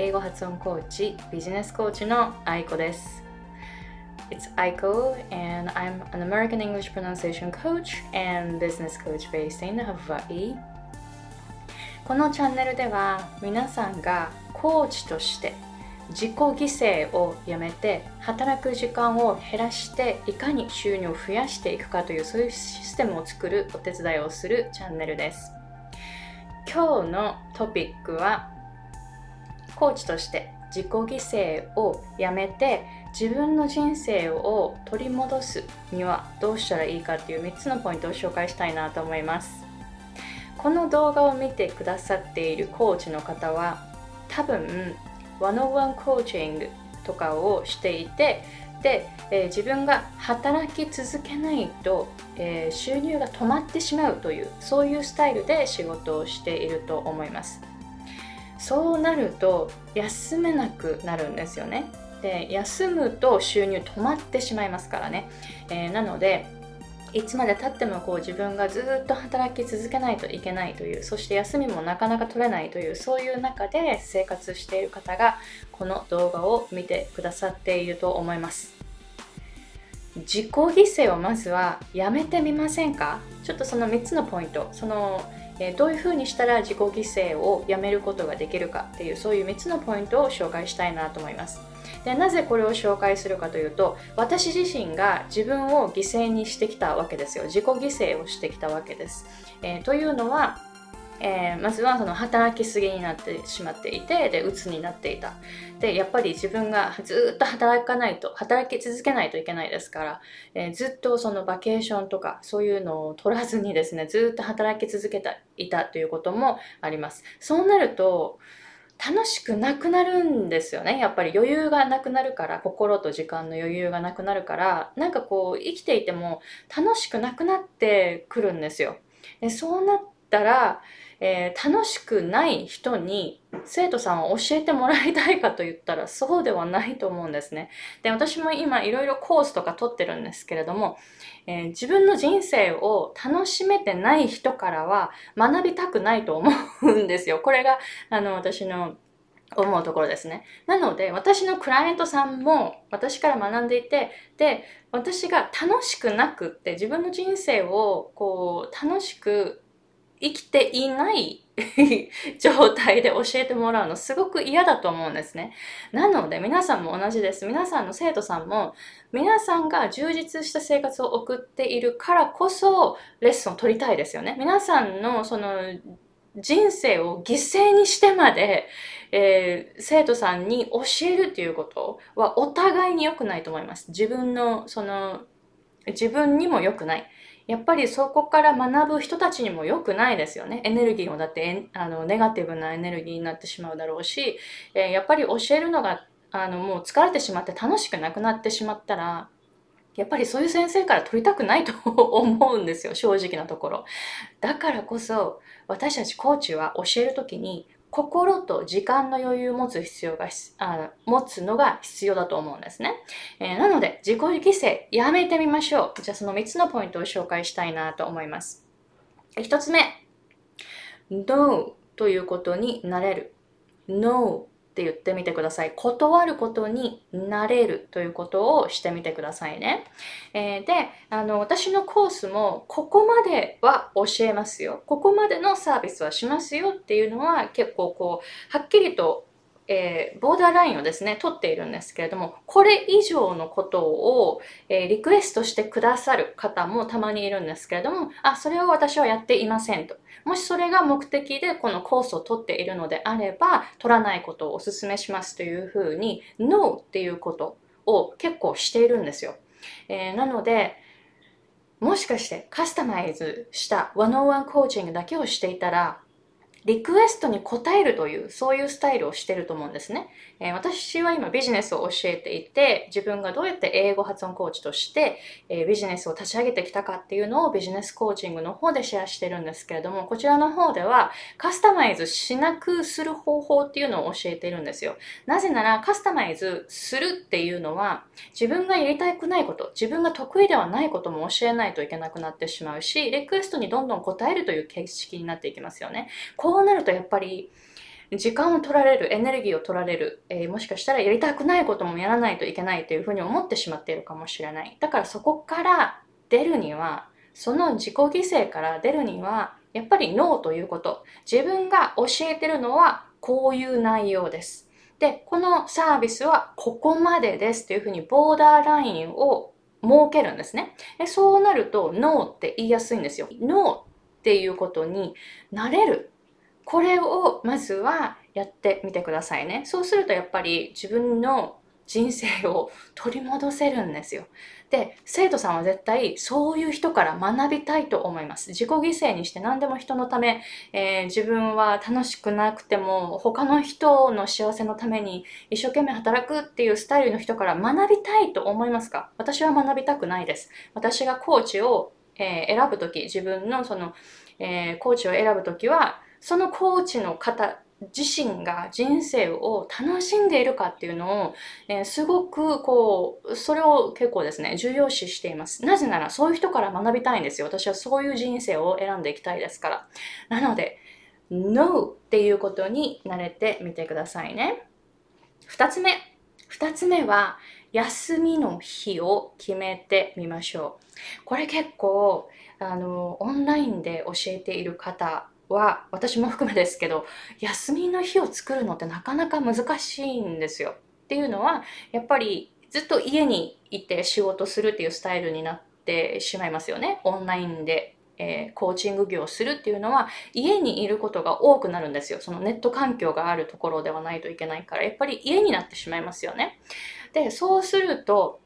英語発音コーチ、ビジネスコーチの愛子です。It's Aiko, and I'm an American English pronunciation coach and business coach based in Hawaii. このチャンネルでは皆さんがコーチとして自己犠牲をやめて働く時間を減らしていかに収入を増やしていくかというそういうシステムを作るお手伝いをするチャンネルです今日のトピックはコーチとして自己犠牲をやめて自分の人生を取り戻すにはどうしたらいいかっていう3つのポイントを紹介したいなと思います。この動画を見てくださっているコーチの方は多分ワンオワンコーチングとかをしていてで、えー、自分が働き続けないと、えー、収入が止まってしまうというそういうスタイルで仕事をしていると思います。そうなると休めなくなるんですよね。で休むと収入止まってしまいますからね、えー、なのでいつまでたってもこう自分がずっと働き続けないといけないというそして休みもなかなか取れないというそういう中で生活している方がこの動画を見てくださっていると思います。自己犠牲をまずはやめてみませんか？ちょっとその3つのポイントそのえどういうふうにしたら自己犠牲をやめることができるかっていうそういう3つのポイントを紹介したいなと思います。でなぜこれを紹介するかというと私自身が自分を犠牲にしてきたわけですよ。自己犠牲をしてきたわけです、えー、というのはえー、まずはその働きすぎになってしまっていてで鬱になっていたでやっぱり自分がずっと働かないと働き続けないといけないですから、えー、ずっとそのバケーションとかそういうのを取らずにですねずっと働き続けていたということもありますそうなると楽しくなくなるんですよね。やっぱり余裕がなくなるから、心と時間の余裕がなくなるから、なんかこう生きていても楽しくなくなってくるんですよ。でそうなったら、えー、楽しくない人に生徒さんを教えてもらいたいかと言ったらそうではないと思うんですね。で、私も今いろいろコースとか取ってるんですけれども、えー、自分の人生を楽しめてない人からは学びたくないと思うんですよ。これが、あの、私の思うところですね。なので、私のクライアントさんも私から学んでいて、で、私が楽しくなくって自分の人生をこう楽しく生きていない 状態で教えてもらうのすごく嫌だと思うんですね。なので皆さんも同じです。皆さんの生徒さんも皆さんが充実した生活を送っているからこそレッスンを取りたいですよね。皆さんのその人生を犠牲にしてまで、えー、生徒さんに教えるっていうことはお互いに良くないと思います。自分のその自分にも良くない。やっぱりそこから学ぶ人たちにも良くないですよね。エネルギーもだってあのネガティブなエネルギーになってしまうだろうし、えー、やっぱり教えるのがあのもう疲れてしまって楽しくなくなってしまったら、やっぱりそういう先生から取りたくないと 思うんですよ、正直なところ。だからこそ、私たちコーチは教えるときに、心と時間の余裕を持つ必要があ、持つのが必要だと思うんですね。えー、なので、自己犠牲やめてみましょう。じゃあその3つのポイントを紹介したいなと思います。1つ目、No ということになれる。No って言ってみてください。断ることになれるということをしてみてくださいね。えー、で、あの、私のコースもここまでは教えますよ。ここまでのサービスはしますよっていうのは結構こう、はっきりとえー、ボーダーラインをですね、取っているんですけれども、これ以上のことを、えー、リクエストしてくださる方もたまにいるんですけれども、あ、それを私はやっていませんと。もしそれが目的でこのコースを取っているのであれば、取らないことをお勧めしますというふうに、NO っていうことを結構しているんですよ。えー、なので、もしかしてカスタマイズした101コーチングだけをしていたら、リクエストに応えるという、そういうスタイルをしてると思うんですね。えー、私は今ビジネスを教えていて、自分がどうやって英語発音コーチとして、えー、ビジネスを立ち上げてきたかっていうのをビジネスコーチングの方でシェアしてるんですけれども、こちらの方ではカスタマイズしなくする方法っていうのを教えているんですよ。なぜならカスタマイズするっていうのは、自分がやりたくないこと、自分が得意ではないことも教えないといけなくなってしまうし、リクエストにどんどん応えるという形式になっていきますよね。ここうなるとやっぱり時間を取られる、エネルギーを取られる、えー、もしかしたらやりたくないこともやらないといけないというふうに思ってしまっているかもしれない。だからそこから出るには、その自己犠牲から出るには、やっぱりノーということ。自分が教えてるのはこういう内容です。で、このサービスはここまでですというふうにボーダーラインを設けるんですね。でそうなるとノーって言いやすいんですよ。ノーっていうことになれる。これをまずはやってみてくださいね。そうするとやっぱり自分の人生を取り戻せるんですよ。で、生徒さんは絶対そういう人から学びたいと思います。自己犠牲にして何でも人のため、えー、自分は楽しくなくても他の人の幸せのために一生懸命働くっていうスタイルの人から学びたいと思いますか？私は学びたくないです。私がコーチを、えー、選ぶとき、自分のその、えー、コーチを選ぶときは、そのコーチの方自身が人生を楽しんでいるかっていうのを、えー、すごくこう、それを結構ですね、重要視しています。なぜならそういう人から学びたいんですよ。私はそういう人生を選んでいきたいですから。なので、No っていうことに慣れてみてくださいね。二つ目。二つ目は、休みの日を決めてみましょう。これ結構、あの、オンラインで教えている方は私も含めですけど休みの日を作るのってなかなか難しいんですよ。っていうのはやっぱりずっと家にいて仕事するっていうスタイルになってしまいますよね。オンラインで、えー、コーチング業をするっていうのは家にいることが多くなるんですよ。そのネット環境があるところではないといけないからやっぱり家になってしまいますよね。で、そうすると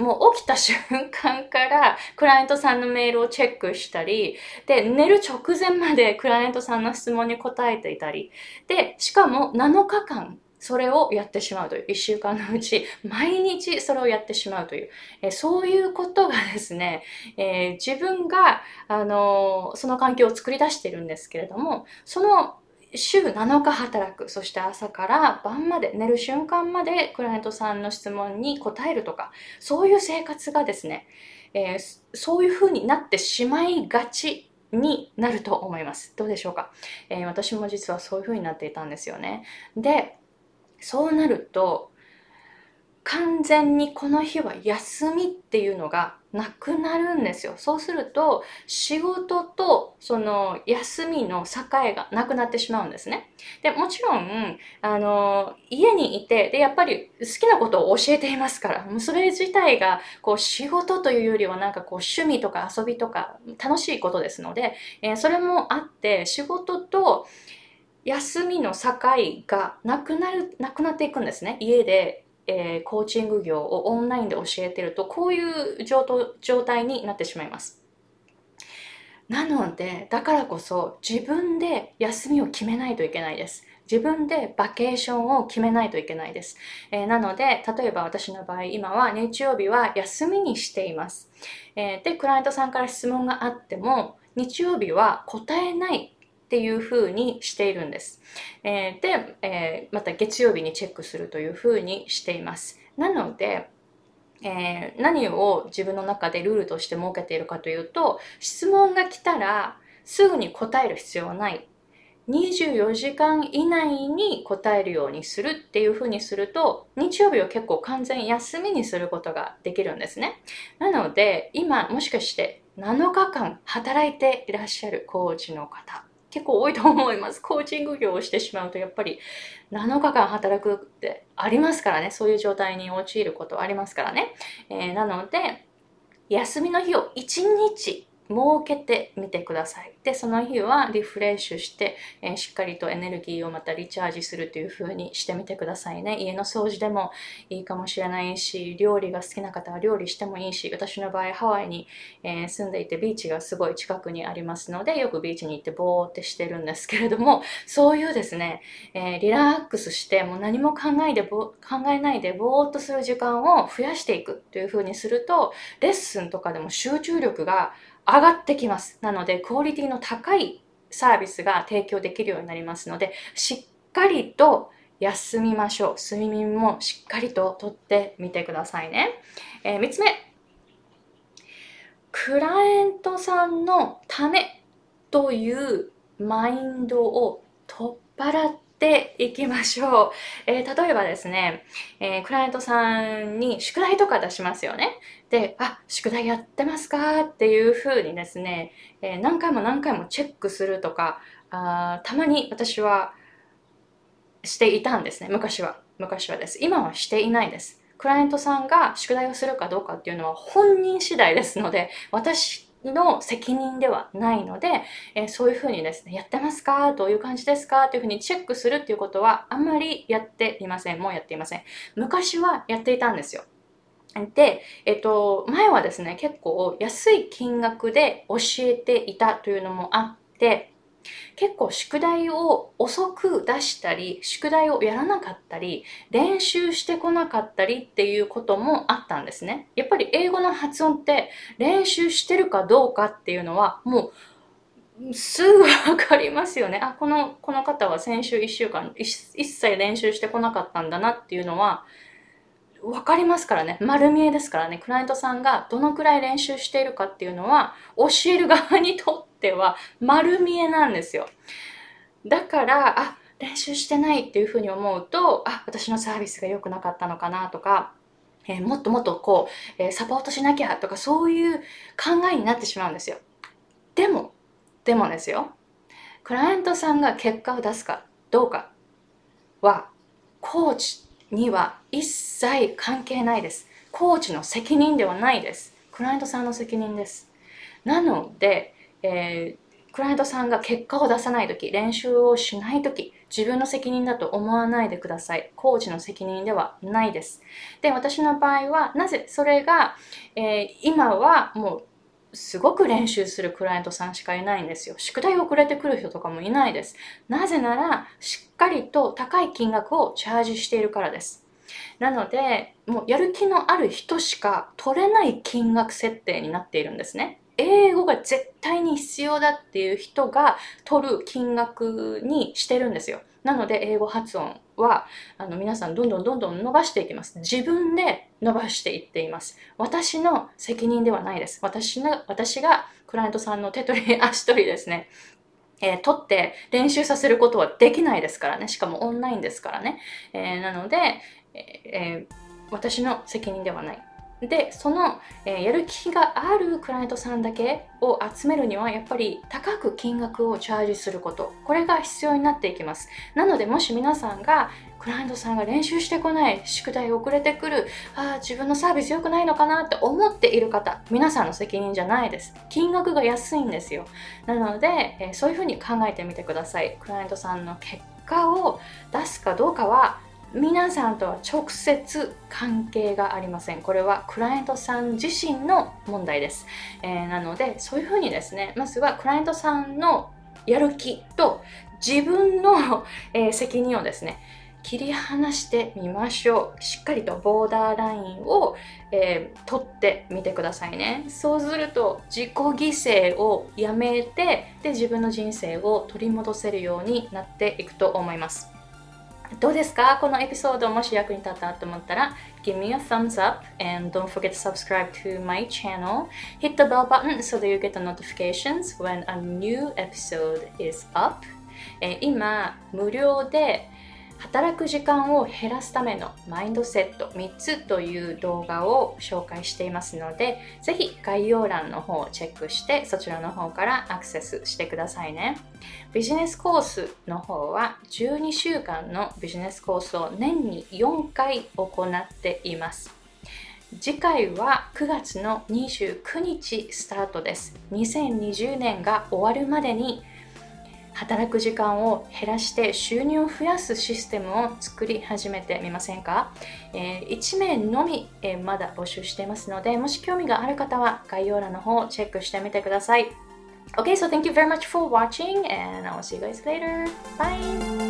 もう起きた瞬間からクライアントさんのメールをチェックしたり、で、寝る直前までクライアントさんの質問に答えていたり、で、しかも7日間それをやってしまうという、1週間のうち、毎日それをやってしまうという、えそういうことがですね、えー、自分が、あのー、その環境を作り出しているんですけれども、その週7日働く。そして朝から晩まで、寝る瞬間までクライアントさんの質問に答えるとか、そういう生活がですね、えー、そういう風になってしまいがちになると思います。どうでしょうか、えー、私も実はそういう風になっていたんですよね。で、そうなると、完全にこの日は休みっていうのがなくなるんですよ。そうすると仕事とその休みの境がなくなってしまうんですね。で、もちろん、あの、家にいて、で、やっぱり好きなことを教えていますから、それ自体がこう仕事というよりはなんかこう趣味とか遊びとか楽しいことですので、えー、それもあって仕事と休みの境がなくなる、なくなっていくんですね。家でえー、コーチング業をオンラインで教えてるとこういう状態になってしまいます。なのでだからこそ自分で休みを決めないといけないです。自分でバケーションを決めないといけないです。えー、なので、例えば私の場合、今は日曜日は休みにしています。えー、で、クライアントさんから質問があっても、日曜日は答えないっていう風にしているんです。えー、で、えー、また月曜日にチェックするという風にしています。なので、えー、何を自分の中でルールとして設けているかというと、質問が来たらすぐに答える必要はない。24時間以内に答えるようにするっていう風にすると、日曜日を結構完全休みにすることができるんですね。なので、今もしかして7日間働いていらっしゃるコーチの方、結構多いと思います。コーチング業をしてしまうとやっぱり7日間働くってありますからね。そういう状態に陥ることありますからね。えー、なので、休みの日を1日設けてみてください。で、その日はリフレッシュして、えー、しっかりとエネルギーをまたリチャージするという風にしてみてくださいね。家の掃除でもいいかもしれないし、料理が好きな方は料理してもいいし、私の場合ハワイに、えー、住んでいてビーチがすごい近くにありますので、よくビーチに行ってボーってしてるんですけれども、そういうですね、えー、リラックスしてもう何も考えで考えないでぼーっとする時間を増やしていくという風にすると、レッスンとかでも集中力が上がってきます。なので、クオリティの高いサービスが提供できるようになりますので、しっかりと休みましょう。睡眠もしっかりととってみてくださいね。えー、3つ目。クライアントさんのためというマインドを取っ払ってっていきましょう。えー、例えばですね、えー、クライアントさんに宿題とか出しますよね。で、あ、宿題やってますかっていうふうにですね、えー、何回も何回もチェックするとか、あたまに私はしていたんですね。昔は。昔はです。今はしていないです。クライアントさんが宿題をするかどうかっていうのは本人次第ですので、私の責任ではないので、えー、そういうふうにですね、やってますか？どういう感じですか？というふうにチェックするっていうことはあんまりやっていません。もうやっていません。昔はやっていたんですよ。で、えっと、前はですね、結構安い金額で教えていたというのもあって、結構宿題を遅く出したり、宿題をやらなかったり、練習してこなかったりっていうこともあったんですね。やっぱり英語の発音って練習してるかどうかっていうのはもうすぐわかりますよね。あ、この、この方は先週1週間一切練習してこなかったんだなっていうのはわかりますからね。丸見えですからね。クライアントさんがどのくらい練習しているかっていうのは教える側にとっては丸見えなんですよ。だから、あ、練習してないっていうふうに思うと、あ、私のサービスが良くなかったのかなとか、えー、もっともっとこう、えー、サポートしなきゃとかそういう考えになってしまうんですよ。でも、でもですよ。クライアントさんが結果を出すかどうかは、コーチには一切関係ないです。コーチの責任ではないです。クライアントさんの責任です。なので、えー、クライアントさんが結果を出さないとき、練習をしないとき、自分の責任だと思わないでください。コーチの責任ではないです。で、私の場合は、なぜそれが、えー、今はもうすごく練習するクライアントさんしかいないんですよ。宿題遅れてくる人とかもいないです。なぜなら、しっかりと高い金額をチャージしているからです。なので、もうやる気のある人しか取れない金額設定になっているんですね。英語が絶対に必要だっていう人が取る金額にしてるんですよ。なので、英語発音は、あの、皆さんどんどんどんどん伸ばしていきます。自分で伸ばしていっています。私の責任ではないです。私の、私がクライアントさんの手取り足取りですね。えー、取って練習させることはできないですからね。しかもオンラインですからね。えー、なので、えー、私の責任ではない。でその、えー、やる気があるクライアントさんだけを集めるにはやっぱり高く金額をチャージすること。これが必要になっていきます。なのでもし皆さんがクライアントさんが練習してこない宿題遅れてくるああ自分のサービス良くないのかなって思っている方皆さんの責任じゃないです。金額が安いんですよ。なので、えー、そういうふうに考えてみてください。クライアントさんの結果を出すかどうかは皆さんとは直接関係がありません。これはクライアントさん自身の問題です。えー、なので、そういうふうにですね、まずはクライアントさんのやる気と自分の、えー、責任をですね、切り離してみましょう。しっかりとボーダーラインを、えー、取ってみてくださいね。そうすると自己犠牲をやめてで自分の人生を取り戻せるようになっていくと思います。どうですかこのエピソードもし役に立ったと思ったら Give me a thumbs up and don't forget to subscribe to my channel. Hit the bell button so that you get the notifications when a new episode is up. 今無料で働く時間を減らすためのマインドセット3つという動画を紹介していますので、ぜひ概要欄の方をチェックしてそちらの方からアクセスしてくださいね。ビジネスコースの方は12週間のビジネスコースを年に4回行っています。次回は9月の29日スタートです。2020年が終わるまでに働く時間を減らして収入を増やすシステムを作り始めてみませんか、えー、1名のみ、えー、まだ募集していますので、もし興味がある方は概要欄の方をチェックしてみてください。Okay, so thank you very much for watching and I will see you guys later. Bye!